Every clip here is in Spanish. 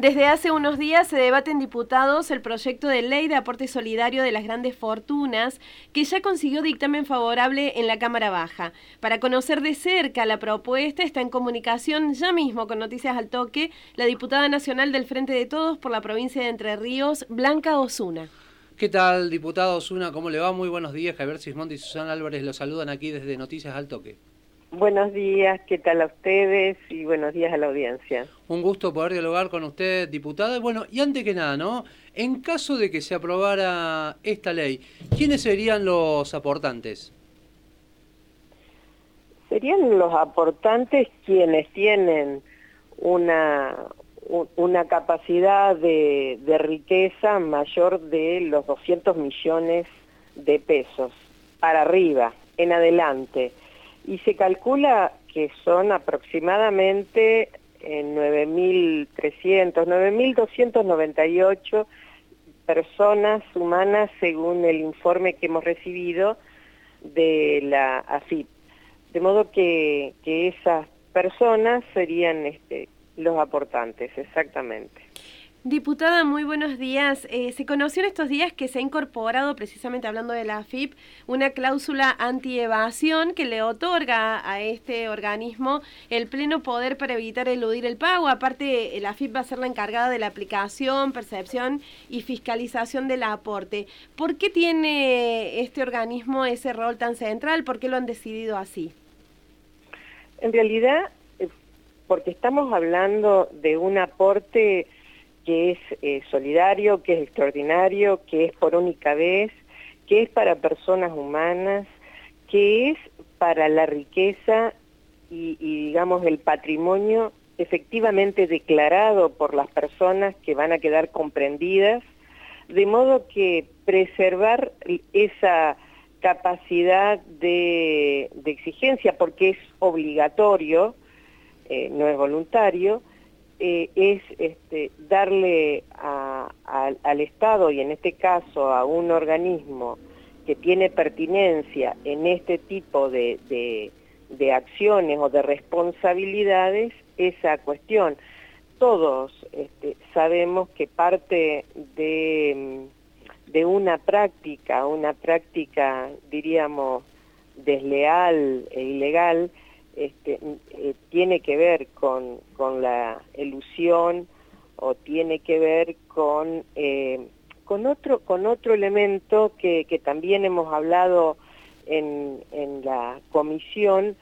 Desde hace unos días se debate en diputados el proyecto de ley de aporte solidario de las grandes fortunas, que ya consiguió dictamen favorable en la Cámara Baja. Para conocer de cerca la propuesta está en comunicación ya mismo con Noticias al Toque la diputada nacional del Frente de Todos por la provincia de Entre Ríos, Blanca Osuna. ¿Qué tal, diputado Osuna? ¿Cómo le va? Muy buenos días. Javier Sismondi y Susana Álvarez lo saludan aquí desde Noticias al Toque. Buenos días, ¿qué tal a ustedes? Y buenos días a la audiencia. Un gusto poder dialogar con usted, diputada. Bueno, y antes que nada, ¿no? En caso de que se aprobara esta ley, ¿quiénes serían los aportantes? Serían los aportantes quienes tienen una, una capacidad de, de riqueza mayor de los 200 millones de pesos para arriba, en adelante y se calcula que son aproximadamente 9.300, eh, 9.298 personas humanas según el informe que hemos recibido de la AFIP. De modo que, que esas personas serían este, los aportantes, exactamente. Diputada, muy buenos días. Eh, se conoció en estos días que se ha incorporado, precisamente hablando de la AFIP, una cláusula anti-evasión que le otorga a este organismo el pleno poder para evitar eludir el pago. Aparte, la AFIP va a ser la encargada de la aplicación, percepción y fiscalización del aporte. ¿Por qué tiene este organismo ese rol tan central? ¿Por qué lo han decidido así? En realidad, porque estamos hablando de un aporte que es eh, solidario, que es extraordinario, que es por única vez, que es para personas humanas, que es para la riqueza y, digamos el patrimonio efectivamente declarado por las personas que van a quedar comprendidas, de modo que preservar esa capacidad de, exigencia, porque es obligatorio, eh, no es voluntario, eh, es este, darle al Estado y en este caso a un organismo que tiene pertinencia en este tipo de, acciones o de responsabilidades esa cuestión. Todos este, sabemos que parte de, de una práctica, una práctica diríamos desleal e ilegal, este, eh, tiene que ver con, la ilusión o tiene que ver con, eh, con, otro, con otro elemento que, también hemos hablado en, la comisión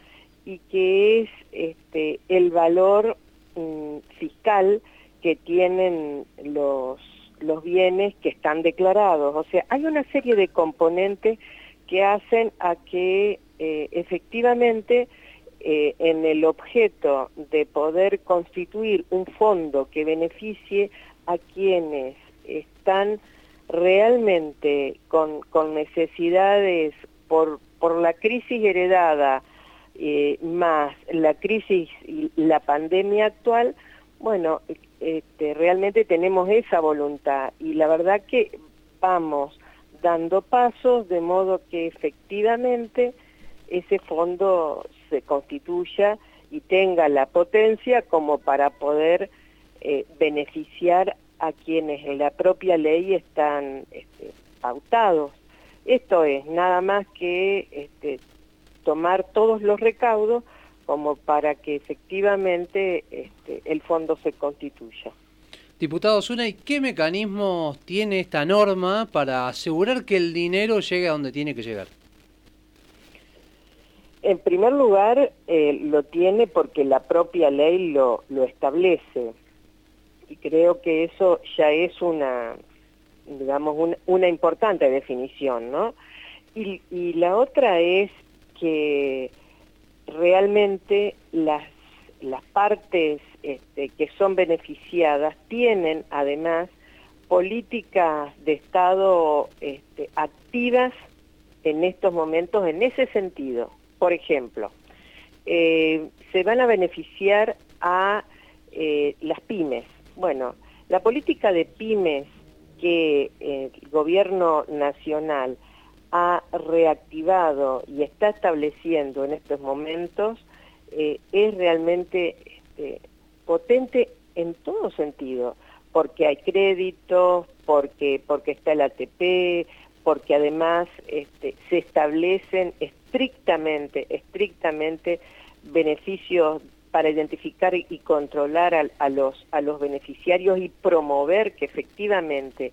y que es este, el valor mm, fiscal que tienen los, los bienes que están declarados. O sea, hay una serie de componentes que hacen a que eh, efectivamente eh, en el objeto de poder constituir un fondo que beneficie a quienes están realmente con, necesidades por, por la crisis heredada eh, más la crisis y la pandemia actual, bueno, este, realmente tenemos esa voluntad y la verdad que vamos dando pasos de modo que efectivamente ese fondo se constituya y tenga la potencia como para poder eh, beneficiar a quienes en la propia ley están este, pautados. Esto es nada más que este, tomar todos los recaudos como para que efectivamente este, el fondo se constituya. Diputado Zuna, ¿y qué mecanismos tiene esta norma para asegurar que el dinero llegue a donde tiene que llegar? En primer lugar, eh, lo tiene porque la propia ley lo, establece. Y creo que eso ya es una, digamos, una, importante definición, ¿no? Y, la otra es que realmente las, las partes este, que son beneficiadas tienen además políticas de Estado este, activas en estos momentos en ese sentido. Por ejemplo, eh, se van a beneficiar a eh, las pymes. Bueno, la política de pymes que el gobierno nacional ha reactivado y está estableciendo en estos momentos eh, es realmente este, potente en todo sentido, porque hay créditos, porque, porque está el ATP, porque además este, se establecen estrictamente, estrictamente beneficios para identificar y controlar a, los, a los beneficiarios y promover que efectivamente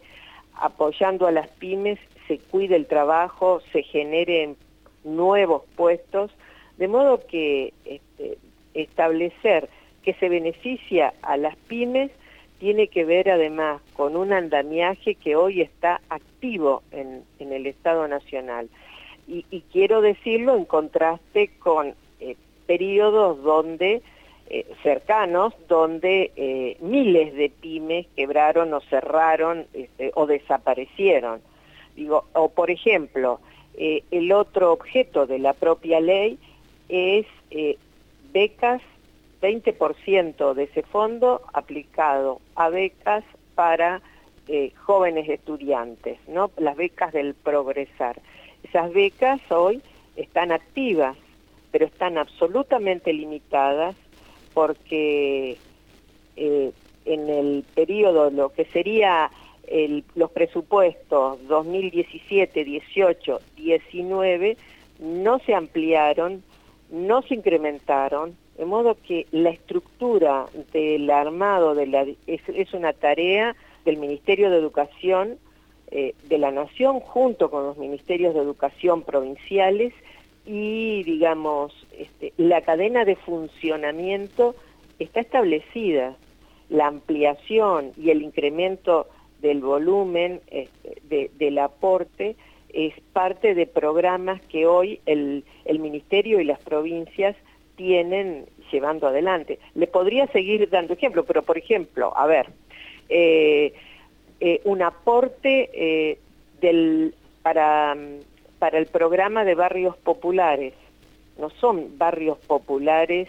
apoyando a las pymes se cuide el trabajo, se generen nuevos puestos, de modo que este, establecer que se beneficia a las pymes tiene que ver además con un andamiaje que hoy está activo en, el Estado Nacional. Y, quiero decirlo en contraste con eh, periodos donde eh, cercanos, donde eh, miles de pymes quebraron o cerraron este, o desaparecieron. Digo, o por ejemplo, el otro objeto de la propia ley es becas 20% de ese fondo aplicado a becas para eh, jóvenes estudiantes, ¿no? las becas del progresar. Esas becas hoy están activas, pero están absolutamente limitadas porque eh, en el periodo, lo que sería los presupuestos 2017, 18, 19, no se ampliaron, no se incrementaron, de modo que la estructura del armado es, una tarea del Ministerio de Educación eh, de la Nación junto con los ministerios de educación provinciales y, digamos, este, la cadena de funcionamiento está establecida. La ampliación y el incremento del volumen este, del aporte es parte de programas que hoy el Ministerio y las provincias tienen llevando adelante. Le podría seguir dando ejemplo, pero por ejemplo, a ver, eh, eh, un aporte eh, del, para, para el programa de barrios populares, no son barrios populares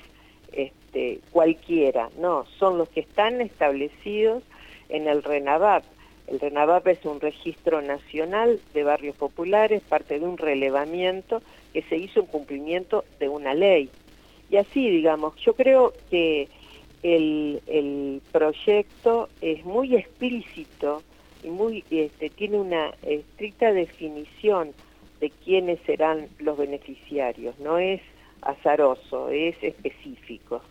este, cualquiera, no, son los que están establecidos en el RENAVAP. El RENAVAP es un registro nacional de barrios populares, parte de un relevamiento que se hizo en cumplimiento de una ley. Y así, digamos, yo creo que el, el proyecto es muy explícito y muy este, tiene una estricta definición de quiénes serán los beneficiarios, no es azaroso, es específico.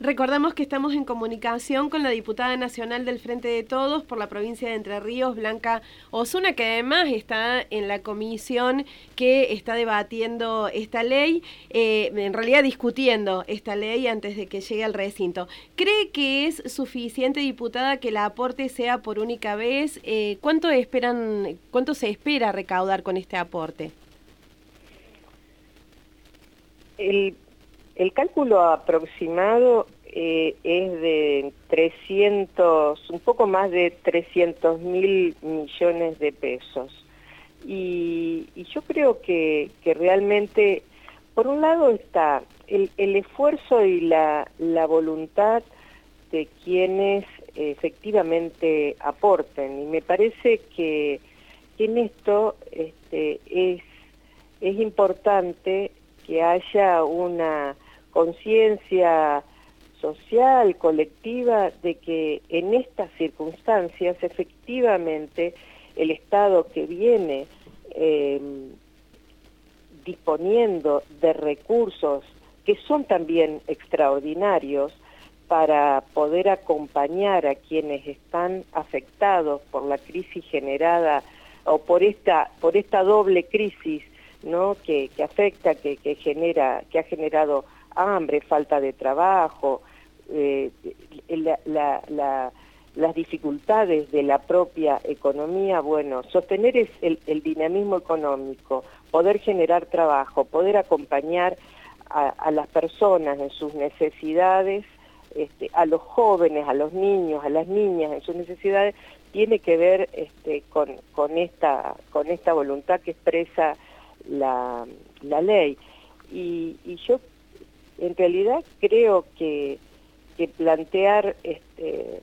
Recordamos que estamos en comunicación con la diputada nacional del Frente de Todos por la provincia de Entre Ríos, Blanca Osuna, que además está en la comisión que está debatiendo esta ley, eh, en realidad discutiendo esta ley antes de que llegue al recinto. ¿Cree que es suficiente, diputada, que el aporte sea por única vez? Eh, ¿Cuánto esperan, cuánto se espera recaudar con este aporte? El el cálculo aproximado eh, es de 300, un poco más de 300 mil millones de pesos. Y, yo creo que, realmente, por un lado está el, esfuerzo y la, voluntad de quienes efectivamente aporten. Y me parece que, en esto este, es, es importante que haya una conciencia social, colectiva, de que en estas circunstancias efectivamente el Estado que viene em, disponiendo de recursos que son también extraordinarios para poder acompañar a quienes están afectados por la crisis generada o por esta, por esta doble crisis ¿no? que, afecta, que, que, genera, que ha generado hambre, falta de trabajo, eh, las dificultades de la propia economía, bueno, sostener el, dinamismo económico, poder generar trabajo, poder acompañar a, las personas en sus necesidades, este, a los jóvenes, a los niños, a las niñas en sus necesidades, tiene que ver este, con, esta, voluntad que expresa la, ley. Y yo en realidad creo que, plantear este,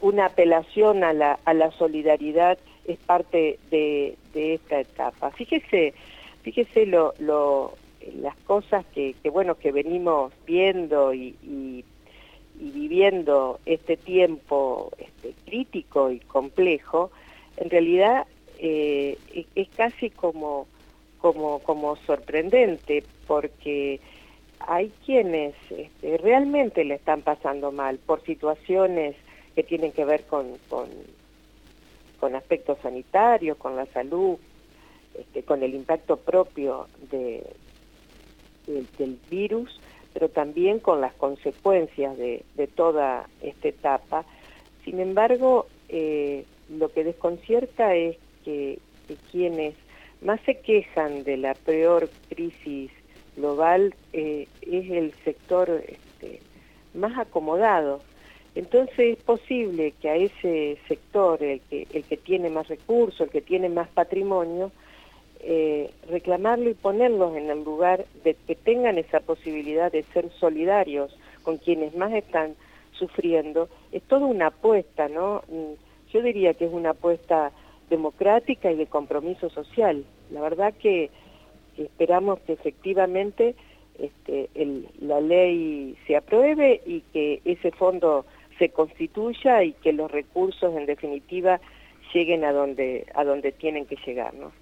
una apelación a la, solidaridad es parte de, esta etapa. Fíjese, fíjese las cosas que, bueno que venimos viendo y, viviendo este tiempo este, crítico y complejo, en realidad eh, es casi como sorprendente porque hay quienes este, realmente le están pasando mal por situaciones que tienen que ver con, con, aspectos sanitarios, con la salud, este, con el impacto propio de, del virus, pero también con las consecuencias de, toda esta etapa. Sin embargo, eh, lo que desconcierta es que, quienes más se quejan de la peor crisis global eh, es el sector este, más acomodado. Entonces es posible que a ese sector, el que, tiene más recursos, el que tiene más patrimonio, eh, reclamarlo y ponerlos en el lugar de que tengan esa posibilidad de ser solidarios con quienes más están sufriendo, es toda una apuesta, ¿no? Mm, yo diría que es una apuesta democrática y de compromiso social. La verdad que esperamos que efectivamente este, la ley se apruebe y que ese fondo se constituya y que los recursos en definitiva lleguen a donde a donde tienen que llegar, ¿no?